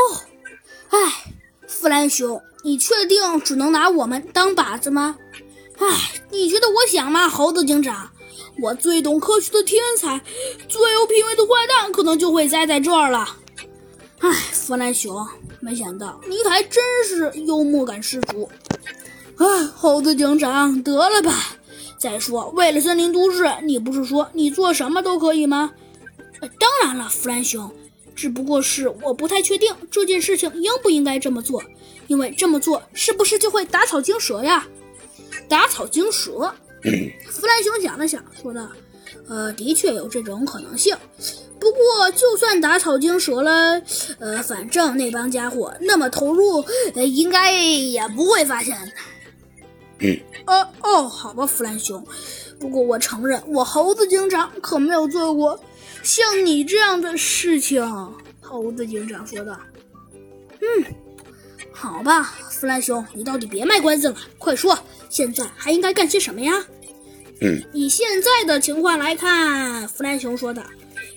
哦，哎，弗兰熊，你确定只能拿我们当靶子吗？哎，你觉得我想吗，猴子警长？我最懂科学的天才，最有品味的坏蛋，可能就会栽在这儿了。哎，弗兰熊，没想到你还真是幽默感十足。哎，猴子警长，得了吧！再说，为了森林都市，你不是说你做什么都可以吗？当然了，弗兰熊，只不过是我不太确定这件事情应不应该这么做，因为这么做是不是就会打草惊蛇呀？打草惊蛇。弗兰熊想了想，说道：“呃，的确有这种可能性。不过，就算打草惊蛇了，呃，反正那帮家伙那么投入，呃，应该也不会发现的。”嗯，哦哦，好吧，弗兰熊。不过我承认，我猴子警长可没有做过像你这样的事情。猴子警长说道：“嗯，好吧，弗兰熊，你到底别卖关子了，快说。”现在还应该干些什么呀？嗯，以现在的情况来看，弗兰熊说道。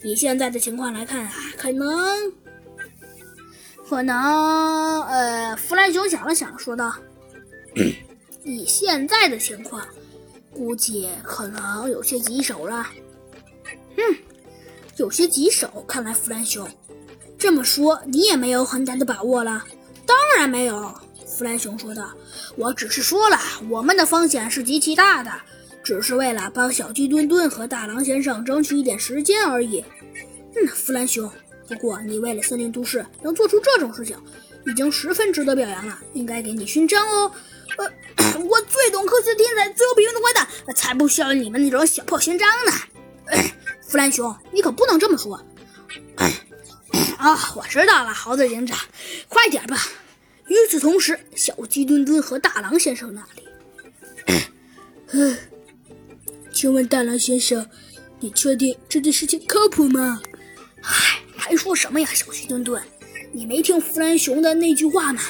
以现在的情况来看啊，可能，可能，呃，弗兰熊想了想，说道：“以现在的情况，估计可能有些棘手了。”有些棘手。看来弗兰熊这么说，你也没有很大的把握了。当然没有。弗兰熊说道：“我只是说了，我们的风险是极其大的，只是为了帮小鸡墩墩和大狼先生争取一点时间而已。”嗯，弗兰熊，不过你为了森林都市能做出这种事情，已经十分值得表扬了，应该给你勋章哦。呃，我最懂科学天才，最有品味的坏蛋，才不需要你们那种小破勋章呢。弗兰熊，你可不能这么说。啊，我知道了，猴子警长，快点吧。与此同时，小鸡墩墩和大狼先生那里，嗯，请问大狼先生，你确定这件事情靠谱吗？嗨，还说什么呀，小鸡墩墩，你没听弗兰熊的那句话吗？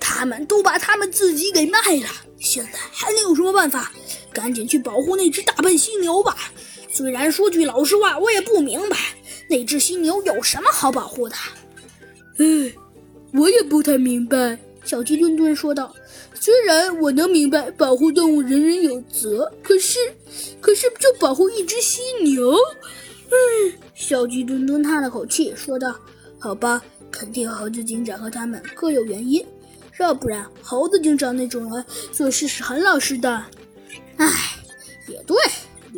他们都把他们自己给卖了，现在还能有什么办法？赶紧去保护那只大笨犀牛吧。虽然说句老实话，我也不明白那只犀牛有什么好保护的。嗯。我也不太明白，小鸡墩墩说道。虽然我能明白保护动物人人有责，可是，可是就保护一只犀牛？嗯，小鸡墩墩叹了口气，说道：“好吧，肯定猴子警长和他们各有原因，要不然猴子警长那种人做事是很老实的。”唉，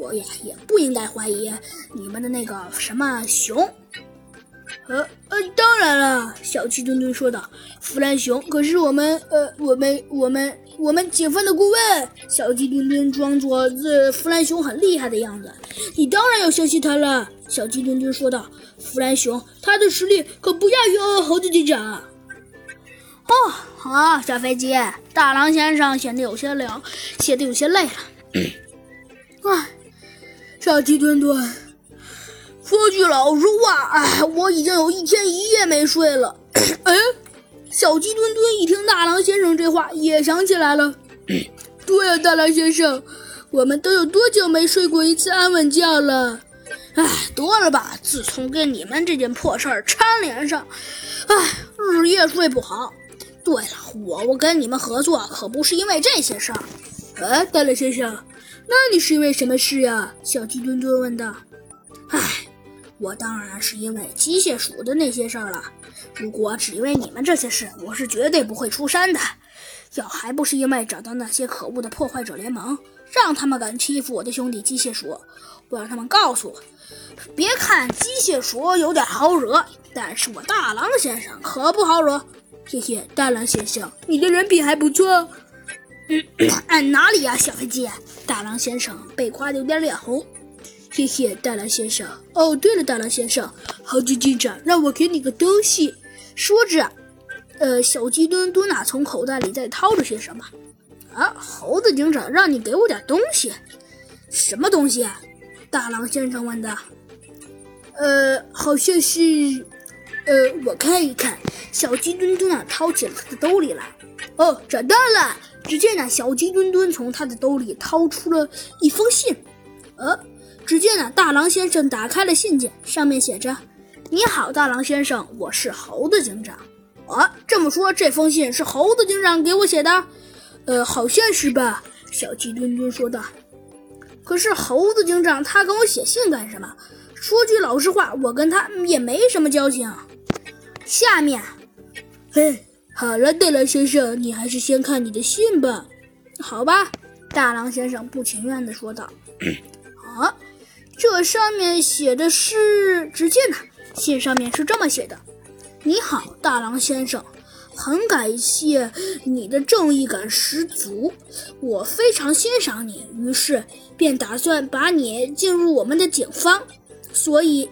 我呀也不应该怀疑你们的那个什么熊。呃呃，当然了，小鸡墩墩说道。弗兰熊可是我们呃，我们我们我们警方的顾问。小鸡墩墩装作这弗兰熊很厉害的样子。你当然要相信他了，小鸡墩墩说道。弗兰熊他的实力可不亚于猴子警长。哦，好，小飞机，大狼先生显得有些了，显得有些累了。唉，小鸡墩墩。说句老实话，哎，我已经有一天一夜没睡了。哎，小鸡墩墩一听大狼先生这话，也想起来了。对啊，大狼先生，我们都有多久没睡过一次安稳觉了？哎，得了吧！自从跟你们这件破事儿掺连上，哎，日夜睡不好。对了，我我跟你们合作可不是因为这些事儿。哎，大狼先生，那你是因为什么事呀？小鸡墩墩问道。唉。我当然是因为机械鼠的那些事儿了。如果只因为你们这些事，我是绝对不会出山的。要还不是因为找到那些可恶的破坏者联盟，让他们敢欺负我的兄弟机械鼠，我让他们告诉我。别看机械鼠有点好惹，但是我大狼先生可不好惹。谢谢大狼先生，你的人品还不错。嗯，哪里呀，小飞机？大狼先生被夸的有点脸红。谢谢大狼先生。哦，对了，大狼先生，猴子警长让我给你个东西。说着，呃，小鸡墩墩呐从口袋里在掏着些什么。啊，猴子警长让你给我点东西，什么东西啊？大狼先生问的。呃，好像是，呃，我看一看。小鸡墩墩啊掏起了他的兜里来。哦，找到了！只见呢，小鸡墩墩从他的兜里掏出了一封信。呃。只见呢，大狼先生打开了信件，上面写着：“你好，大狼先生，我是猴子警长。啊，这么说，这封信是猴子警长给我写的？呃，好像是吧。小鸡墩墩说道。可是猴子警长他给我写信干什么？说句老实话，我跟他也没什么交情。下面，嘿，好了，大狼先生，你还是先看你的信吧。好吧，大狼先生不情愿地说道。啊，这上面写的是，只见呢，信上面是这么写的：“你好，大狼先生。”很感谢你的正义感十足，我非常欣赏你，于是便打算把你进入我们的警方，所以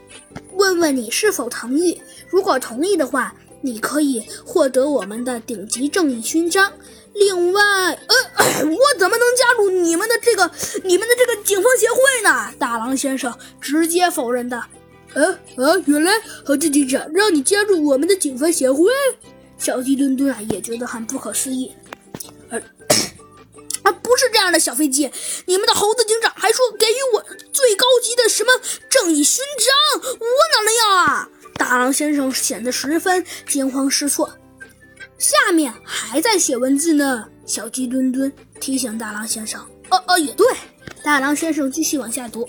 问问你是否同意。如果同意的话，你可以获得我们的顶级正义勋章。另外，呃，我怎么能加入你们的这个你们的这个警方协会呢？大狼先生直接否认的。呃呃，原来猴子警长让你加入我们的警方协会。小鸡墩墩啊，也觉得很不可思议。而 啊，不是这样的，小飞机，你们的猴子警长还说给予我最高级的什么正义勋章，大狼先生显得十分惊慌失措。下面还在写文字呢，小鸡墩墩提醒大狼先生。哦哦，也对，大狼先生继续往下读。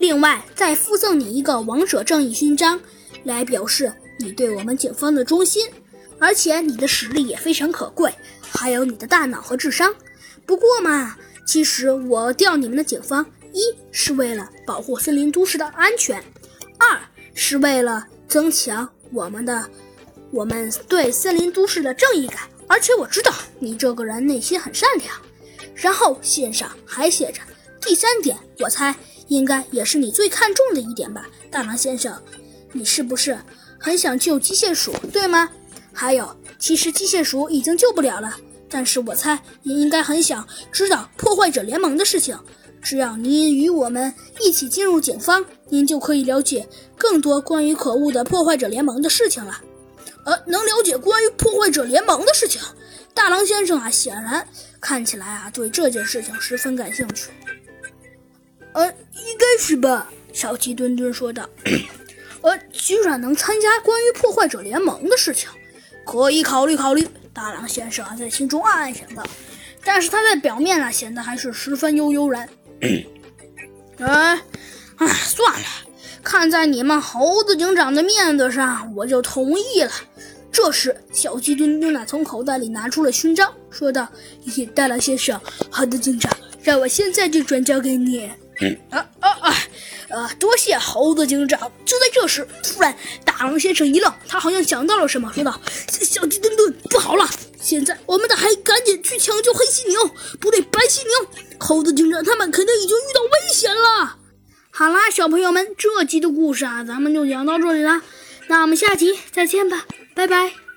另外，再附赠你一个王者正义勋章，来表示你对我们警方的忠心。而且你的实力也非常可贵，还有你的大脑和智商。不过嘛，其实我调你们的警方，一是为了保护森林都市的安全，二是为了增强我们的我们对森林都市的正义感。而且我知道你这个人内心很善良。然后信上还写着第三点，我猜应该也是你最看重的一点吧，大狼先生，你是不是很想救机械鼠，对吗？还有，其实机械鼠已经救不了了，但是我猜你应该很想知道破坏者联盟的事情。只要您与我们一起进入警方，您就可以了解更多关于可恶的破坏者联盟的事情了。呃，能了解关于破坏者联盟的事情，大狼先生啊，显然看起来啊，对这件事情十分感兴趣。呃，应该是吧？小鸡墩墩说道。呃，居然能参加关于破坏者联盟的事情。可以考虑考虑，大狼先生啊在心中暗暗想到，但是他在表面呢显得还是十分悠悠然。哎，哎，算了，看在你们猴子警长的面子上，我就同意了。这时，小鸡墩墩呢从口袋里拿出了勋章，说道：“大狼先生，猴子警长让我现在就转交给你。”啊啊啊！呃，多谢猴子警长。就在这时，突然大狼先生一愣，他好像想到了什么，说道：“小鸡墩墩，不好了！现在我们得还赶紧去抢救黑犀牛，不对，白犀牛。猴子警长他们肯定已经遇到危险了。”好啦，小朋友们，这集的故事啊，咱们就讲到这里了。那我们下集再见吧，拜拜。